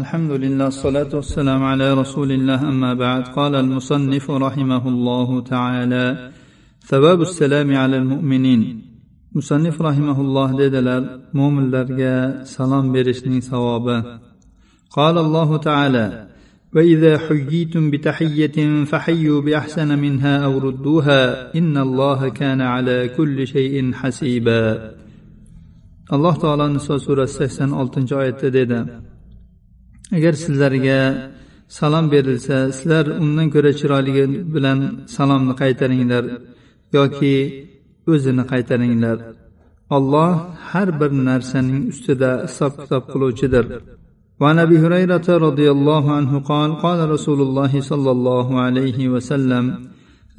الحمد لله الصلاة والسلام على رسول الله أما بعد قال المصنف رحمه الله تعالى ثواب السلام على المؤمنين. مصنف رحمه الله dedilar mo'minlarga salom berishning savobi قال الله تعالى وإذا حييتم بتحية فحيوا بأحسن منها أو ردوها إن الله كان على كل شيء حسيبا. الله تعالى نساء سورة 86 oyatda dedi agar sizlarga salom berilsa sizlar undan ko'ra chiroyligi bilan salomni qaytaringlar yoki o'zini qaytaringlar olloh har bir narsaning ustida hisob kitob qiluvchidir وعن ابي هريره رضي الله عنه قال قال رسول الله صلى الله عليه وسلم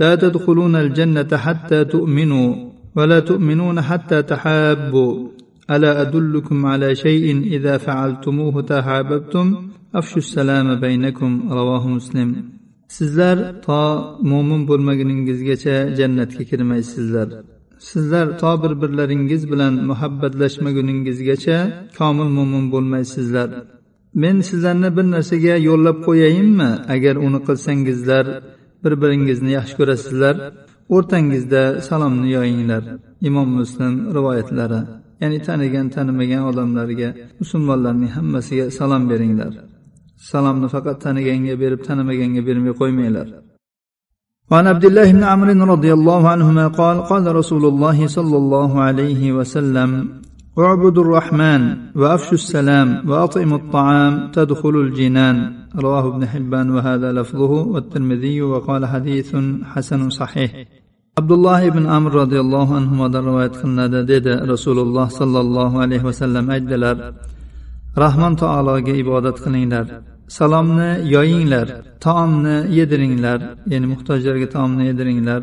لا تدخلون الجنه حتى تؤمنوا ولا تؤمنون حتى تحابوا الا ادلكم على شيء اذا فعلتموه تحاببتم افشوا السلام بينكم رواه مسلم sizlar to mo'min bo'lmaguningizgacha jannatga kirmaysizlar sizlar to bir birlaringiz bilan muhabbatlashmaguningizgacha komil mo'min bo'lmaysizlar men sizlarni bir narsaga yo'llab qo'yayinmi agar uni qilsangizlar bir biringizni yaxshi ko'rasizlar o'rtangizda salomni yoyinglar imom muslim rivoyatlari ya'ni tanigan tanimagan odamlarga musulmonlarning hammasiga salom beringlar salomni faqat taniganga berib tanimaganga bermay qo'ymanglar وعن عبد الله بن عمرو رضي الله عنهما قال قال رسول الله صلى الله عليه وسلم اعبدوا الرحمن وافشوا السلام واطعموا الطعام تدخلوا الجنان رواه ابن حبان وهذا لفظه والترمذي وقال حديث حسن صحيح abdulloh ibn amr roziyallohu anhudan rivoyat qilinadi dedi rasululloh sollallohu alayhi vasallam aytdilar rahmon taologa ibodat qilinglar salomni yoyinglar taomni yediringlar ya'ni muhtojlarga taomni yediringlar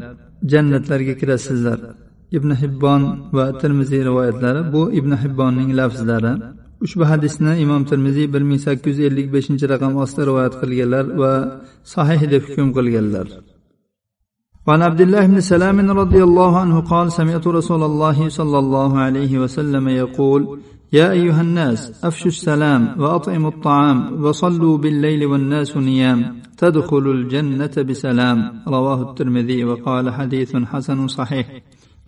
jannatlarga kirasizlar. Ibn hibbon va termiziy rivoyatlari bu ibn hibbonning lafzlari. Ushbu hadisni imom termiziy bir ming sakkiz yuz ellik beshinchi raqam ostida rivoyat qilganlar va sahih deb hukm qilganlar. وعن عبد الله بن سلام رضي الله عنه قال سمعت رسول الله صلى الله عليه وسلم يقول يا أيها الناس أفشوا السلام وأطعموا الطعام وصلوا بالليل والناس نيام تدخل الجنة بسلام. رواه الترمذي وقال حديث حسن صحيح.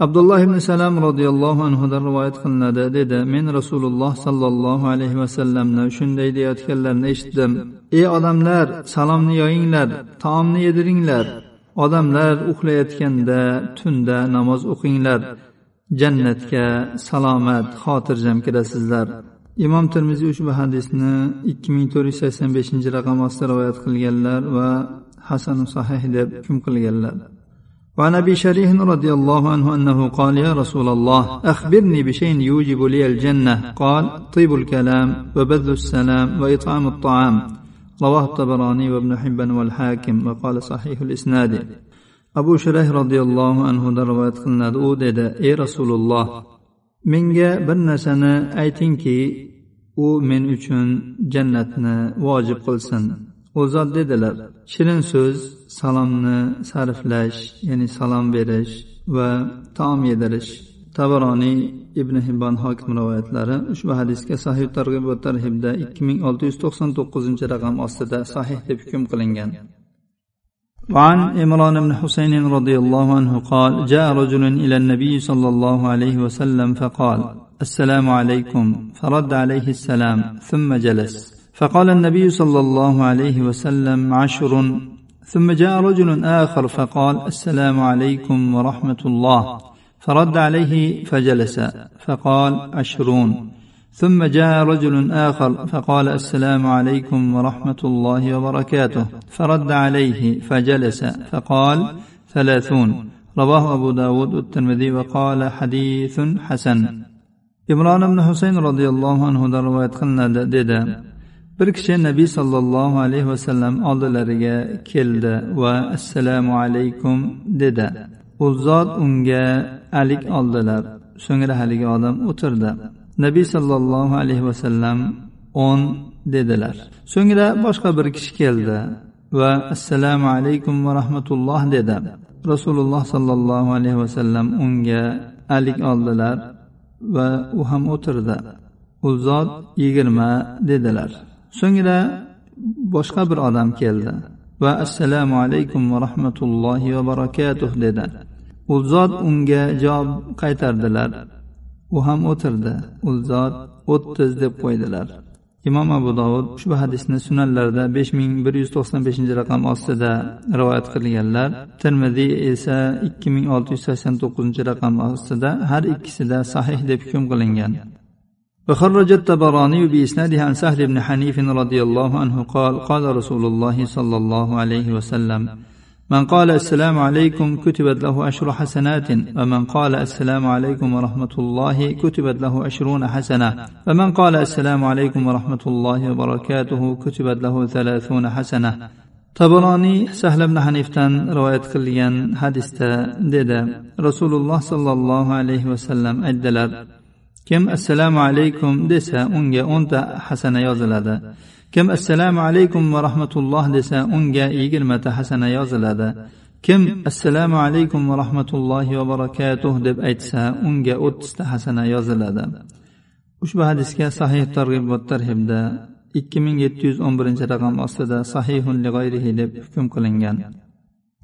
عبد الله بن سلام رضي الله عنه در رواية قلنا دادة من رسول الله صلى الله عليه وسلم نوشن ديدي أتكلم نشتدم إي أدم لار سلام نيوين لار طعام نيدرين لار odamlar uxlayotganda tunda namoz o'qinglar jannatga salomat xotirjam kirasizlar imom termiziy ushbu hadisni ikki ming to'rt yuz sakson beshinchi raqam ostida rivoyat qilganlar va hasanu sahih deb hukm qilganlar وعن ابي شريح رضي الله عنه انه قال يا رسول الله اخبرني بشيء يوجب لي الجنه قال طيب الكلام وبذل السلام واطعام الطعام رواه الطبراني وابن حبان والحاكم وقال صحيح الاسناد abu shurayh roziyallohu anhudan rivoyat qilinadi u dedi ey rasululloh menga bir narsani aytingki u men uchun jannatni vojib qilsin u zot dedilar shirin so'z salomni sarflash ya'ni salom berish va taom yedirish tabaroniy ibn hibbon hokim rivoyatlari ushbu hadisga sahih targ'ib va tarhibda ikki ming olti yuz to'qson to'qqizinchi raqam ostida sahih deb hukm qilingan وعن عمران بن حسين رضي الله عنه قال جاء رجل الى النبي صلى الله عليه وسلم فقال السلام عليكم فرد عليه السلام ثم جلس فقال النبي صلى الله عليه وسلم عشر ثم جاء رجل اخر فقال السلام عليكم ورحمه الله فرد عليه فجلس فقال عشرون ثم جاء رجل آخر فقال السلام عليكم ورحمة الله وبركاته فرد عليه فجلس فقال ثلاثون رواه أبو داود الترمذي وقال حديث حسن imron ibn husayn roziyallohu anhudan rivoyat qilinadi dedi bir kishi nabiy sollallohu alayhi vasallam oldilariga keldi va assalomu alaykum dedi u zot unga alik oldilar. So'ngra haligi odam o'tirdi. Nabiy sollallohu alayhi vasallam o'n dedilar. So'ngra boshqa bir kishi keldi va assalomu alaykum va rahmatulloh dedi. Rasululloh sollallohu alayhi vasallam unga alik oldilar va u ham o'tirdi. U zot yigirma dedilar. So'ngra boshqa bir odam keldi. Va assalomu alaykum va rahmatullohi va barakatuh dedi u zot unga javob qaytardilar. U ham o'tirdi. U zot o'ttiz deb qo'ydilar. Imom abu dovud ushbu hadisni sunanlarida besh ming bir yuz to'qson beshinchi raqam ostida rivoyat qilganlar. Termiziy esa ikki ming olti yuz sakson to'qqizinchi raqam ostida har ikkisida sahih deb hukm qilingan. وخرج الطبراني بإسناده عن سهل بن حنيف رضي الله عنه قال قال رسول الله صلى الله عليه وسلم من قال السلام عليكم كتبت له عشر حسنات ومن قال السلام عليكم ورحمة الله كتبت له عشرون حسنة ومن قال السلام عليكم ورحمة الله وبركاته كتبت له ثلاثون حسنة. tabaroniy sahla ibn hanifdan rivoyat qilgan hadisda dedi rasululloh sollallohu alayhi vasallam aytdilar kim assalomu alaykum desa unga o'nta hasana yoziladi. Kim assalomu alaykum va rahmatulloh desa unga yigirmata hasana yoziladi. Kim assalomu alaykum va rahmatullohi va barakatuh deb aytsa unga o'ttizta hasana yoziladi. Ushbu hadisga sahih targ'ib va tarhibda ikki ming yetti yuz o'n birinchi raqam ostida sahihun deb hukm qilingan.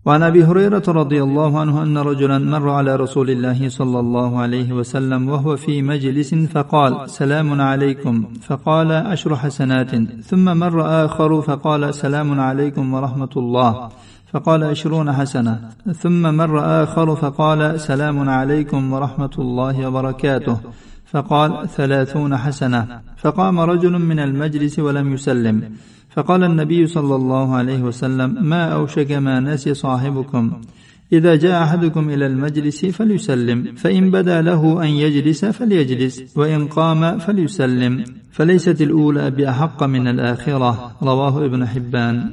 وعن أبي هريرة رضي الله عنه أن رجلا مر على رسول الله صلى الله عليه وسلم وهو في مجلس فقال سلام عليكم فقال عشر حسنات ثم مر آخر فقال سلام عليكم ورحمة الله فقال عشرون حسنة ثم مر آخر فقال سلام عليكم ورحمة الله وبركاته. فقال ثلاثون حسنة. فقام رجل من المجلس ولم يسلم. فقال النبي صلى الله عليه وسلم ما أوشك ما نسي صاحبكم. إذا جاء أحدكم إلى المجلس فليسلم. فإن بدا له أن يجلس فليجلس. وإن قام فليسلم. فليست الأولى بأحق من الآخرة. رواه ابن حبان.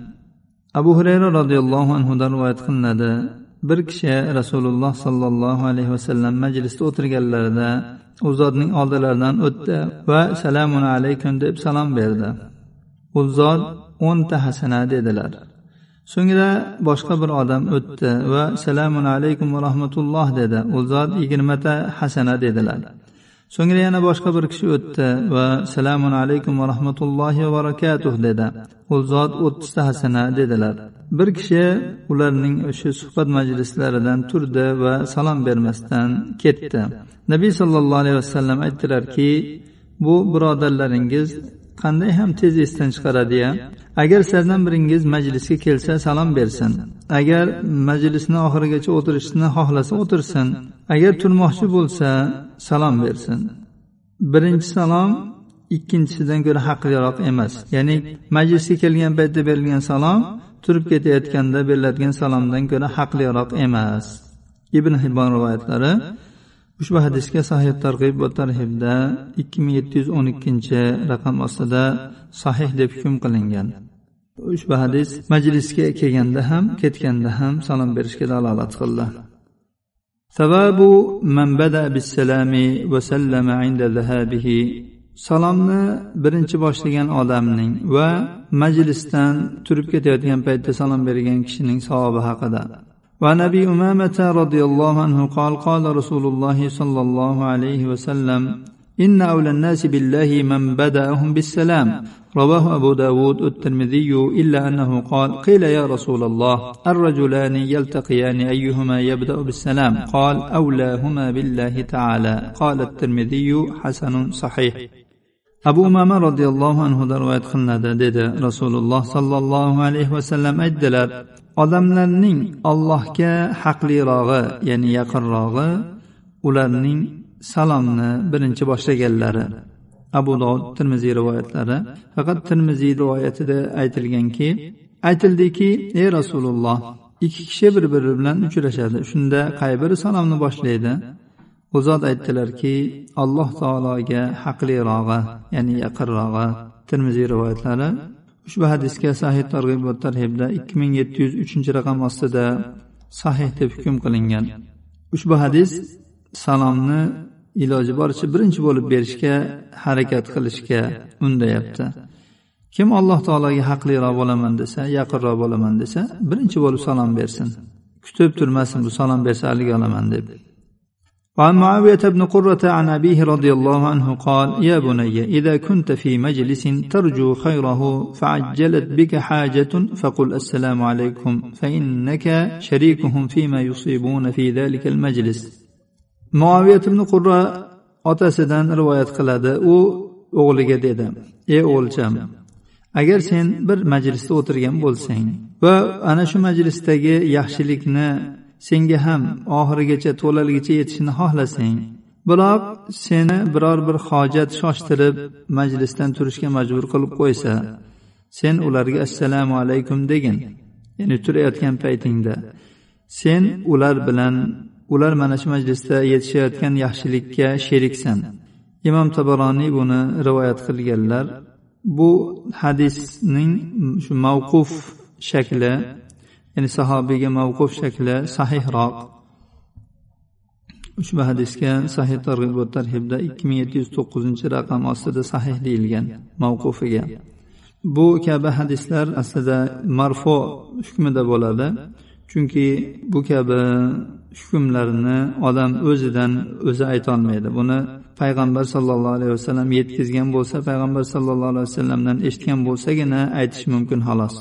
أبو هريرة رضي الله عنه رواية قلنada bir kishi rasululloh sollallohu alayhi vasallam majlisda o'tirganlarida u zotning oldilaridan o'tdi va salamun alaykum deb salom berdi. U zot o'nta hasana dedilar. So'ngra boshqa bir odam o'tdi va assalomu alaykum va rahmatulloh dedi. U zot yigirmata hasana dedilar. So'ngra yana boshqa bir kishi o'tdi va assalomu alaykum va rahmatullohi va barakatuh dedi. U zot o'ttizta hasana dedilar. Bir kishi ularning o'sha suhbat majlislaridan turdi va salom bermasdan ketdi. Nabiy sollallohu alayhi vasallam aytdilarki bu birodarlaringiz qanday ham tez esdan chiqaradiya? Agar sizlardan biringiz majlisga kelsa salom bersin. Agar majlisni oxirigacha o'tirishni xohlasa o'tirsin. Agar turmoqchi bo'lsa salom bersin. Birinchi salom ikkinchisidan ko'ra haqliroq emas. Ya'ni majlisga kelgan paytda berilgan salom turib ketayotganda beriladigan salomdan ko'ra haqliroq emas. Ibn hibbon rivoyatlari ushbu hadisga sahih targ'ib va tarhibda ikki ming yetti yuz o'n ikkinchi raqam ostida sahih deb hukm qilingan. Ushbu hadis majlisga kelganda ham ketganda ham salom berishga dalolat qildi. ثواب man bada بالسلام وسلم sallama inda salomni birinchi boshlagan odamning va majlisdan turib ketayotgan paytda salom bergan kishining savobi haqida وعن ابي امامه رضي الله عنه قال قال رسول الله صلى الله عليه وسلم إن أولى الناس بالله من بدأهم بالسلام رواه أبو داود الترمذي إلا أنه قال قيل يا رسول الله الرجلان يلتقيان أيهما يبدأ بالسلام قال أولاهما بالله تعالى قال الترمذي حسن صحيح abu umama roziyallohu anhudan rivoyat qilinadi dedi rasululloh sollallohu alayhi vasallam aytdilar odamlarning allohga haqlirog'i ya'ni yaqinrog'i ularning salomni birinchi boshlaganlari. Abu dovud termiziy rivoyatlari. Faqat termiziy rivoyatida aytilganki aytildiki ey rasululloh ikki kishi bir biri bilan uchrashadi. Shunda qay biri salomni boshlaydi? U zot aytdilarki alloh taologa haqlirog'i ya'ni yaqinrog'i termiziy rivoyatlari ushbu hadisga sahih targ'ib va tarhibda ikki ming yetti yuz uchinchi raqam ostida sahih deb hukm qilingan. Ushbu hadis salomni iloji boricha birinchi bo'lib berishga harakat qilishga undayapti. Kim alloh taologa haqliroq bo'laman desa yaqinroq bo'laman desa birinchi bo'lib salom bersin. Kutib turmasin bu salom bersa haligi olaman deb. وعن معاوية بن قرة عن أبيه رضي الله عنه قال يا بني إذا كنت في مجلس ترجو خيره فعجلت بك حاجة فقل السلام عليكم فإنك شريكهم فيما يصيبون في ذلك المجلس معاوية بن قرة otasidan rivoyat qiladi u o'g'liga dedi ey o'g'ilcham agar sen bir majlisda o'tirgan bo'lsang va ana shu majlisdagi yaxshilikni senga ham oxirigacha to'laligicha yetishini xohlasang. Biroq seni biror bir hojat shoshtirib majlisdan turishga majbur qilib qo'ysa sen ularga assalomu alaykum degin. Ya'ni turayotgan paytingda. Sen ular bilan ular mana shu majlisda yetishayotgan yaxshilikka sheriksan. Imom tabaroniy buni rivoyat qilganlar bu hadisning shu mavquf shakli ya'ni sahobiyga mavquf shakli sahihroq. Ushbu hadisga sahih targ'ib va tarhibda ikki ming yetti yuz to'qqizinchi raqam ostida sahih deyilgan mavqufiga. Bu kabi hadislar aslida marfo hukmida bo'ladi chunki bu kabi hukmlarni odam o'zidan o'zi aytolmaydi. Buni payg'ambar sollallohu alayhi vasallam yetkazgan bo'lsa payg'ambar sollallohu alayhi vasallamdan eshitgan bo'lsagina aytish mumkin xolos.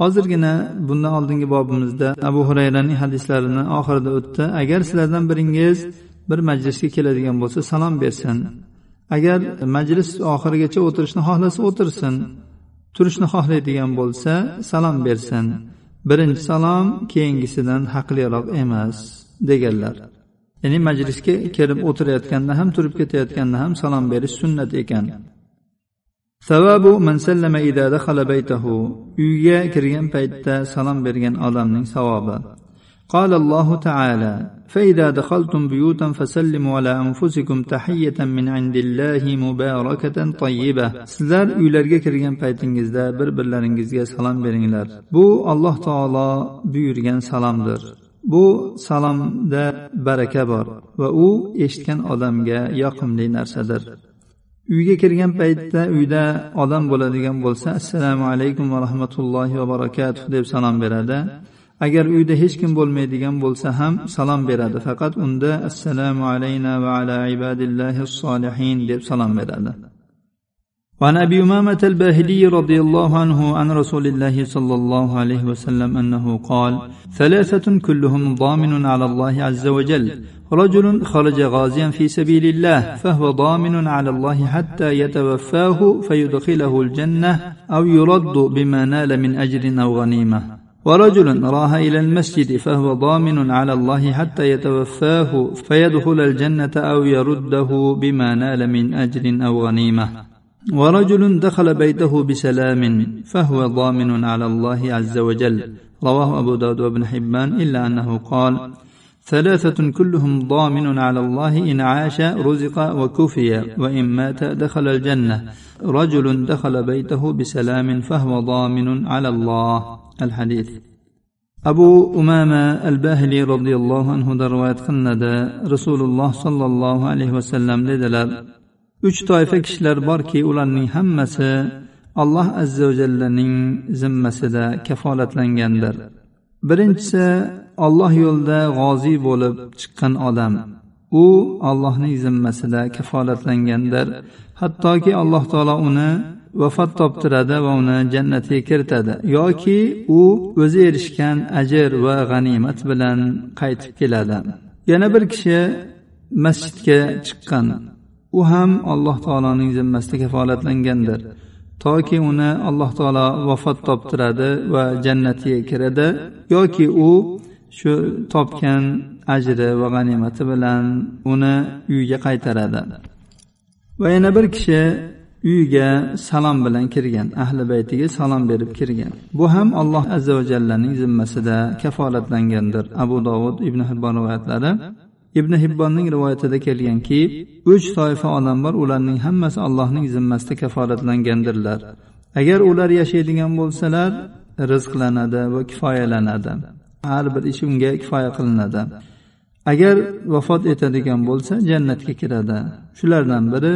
Hozirgina bundan oldingi bobimizda abu hurayraning hadislarini oxirida o'tdi. Agar sizlardan biringiz bir majlisga keladigan bo'lsa salom bersin. Agar majlis oxirigacha o'tirishni xohlasa o'tirsin. Turishni xohlaydigan bo'lsa salom bersin. Birinchi salom keyingisidan haqliroq emas deganlar. Ya'ni majlisga kelib o'tirayotganda ham turib ketayotganda ham salom berish sunnat ekan. savabu man sallama ida dakhala baytahu uyga kirgan paytda salom bergan odamning savobi قال الله تعالى فإذا دخلتم بيوتا فسلموا على أنفسكم تحية من عند الله مباركة طيبة sizlar uylarga kirgan paytingizda bir birlaringizga salom beringlar bu alloh taolo buyurgan salomdir bu salomda baraka bor va u eshitgan odamga yoqimli narsadir uyga kirgan paytda uyda odam bo'ladigan bo'lsa assalomu alaykum va rahmatullohi va barakatuh deb salom beradi agar uyda hech kim bo'lmaydigan bo'lsa ham salom beradi faqat unda assalomu alayna va ala ibadillahi solihin deb salom beradi وعن ابي امامه الباهلي رضي الله عنه عن رسول الله صلى الله عليه وسلم انه قال ثلاثه كلهم ضامن على الله عز وجل رجل خرج غازيا في سبيل الله فهو ضامن على الله حتى يتوفاه فيدخله الجنة أو يرد بما نال من أجر أو غنيمة. ورجل راه إلى المسجد فهو ضامن على الله حتى يتوفاه فيدخل الجنة أو يرده بما نال من أجر أو غنيمة. ورجل دخل بيته بسلام فهو ضامن على الله عز وجل. رواه أبو داود وابن حبان إلا أنه قال ثلاثة كلهم ضامن على الله إن عاش رزق وكفي وإن مات دخل الجنة رجل دخل بيته بسلام فهو ضامن على الله الحديث أبو أمامة الباهلي رضي الله عنه دروات قلنا رسول الله صلى الله عليه وسلم لدلال uch toifa kishilar borki ularning hammasi alloh azza va jallaning zimmasida kafolatlangandir birinchisi olloh yo'lida g'oziy bo'lib chiqqan odam u ollohning zimmasida kafolatlangandir. Hattoki alloh taolo uni vafot toptiradi va uni jannatga kiritadi. Yoki u o'zi erishgan ajr va g'animat bilan qaytib keladi. Yana bir kishi masjidga chiqqan. U ham alloh taoloning zimmasida kafolatlangandir. Toki uni alloh taolo vafot toptiradi va jannatga kiradi. Yoki u shu topgan ajri va g'animati bilan uni uyiga qaytaradi. Va yana bir kishi uyiga salom bilan kirgan ahli baytiga salom berib kirgan. Bu ham alloh azza va jallaning zimmasida kafolatlangandir. Abu dovud ibn hibbon rivoyatlari ibn hibbonning rivoyatida kelganki uch toifa odam bor ularning hammasi allohning zimmasida kafolatlangandirlar. Agar ular yashaydigan bo'lsalar rizqlanadi va kifoyalanadi. Har bir ish unga kifoya qilinadi. Agar vafot etadigan bo'lsa jannatga kiradi. Shulardan biri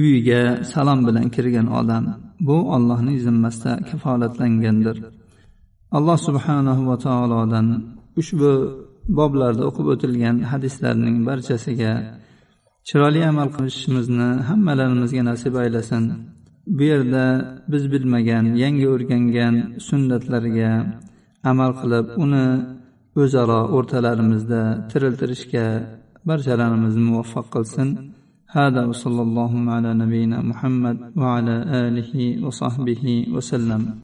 uyiga salom bilan kirgan odam. Bu allohning zimmasida kafolatlangandir. Alloh subhanahu va taolodan ushbu boblarda o'qib o'tilgan hadislarning barchasiga chiroyli amal qilishimizni hammalarimizga nasib aylasin. Bu yerda biz bilmagan yangi o'rgangan sunnatlarga amal qilib uni o'zaro o'rtalarimizda tiriltirishga barchalarimizni muvaffaq qilsin هذا وصلى الله على نبينا محمد وعلى آله وصحبه وسلم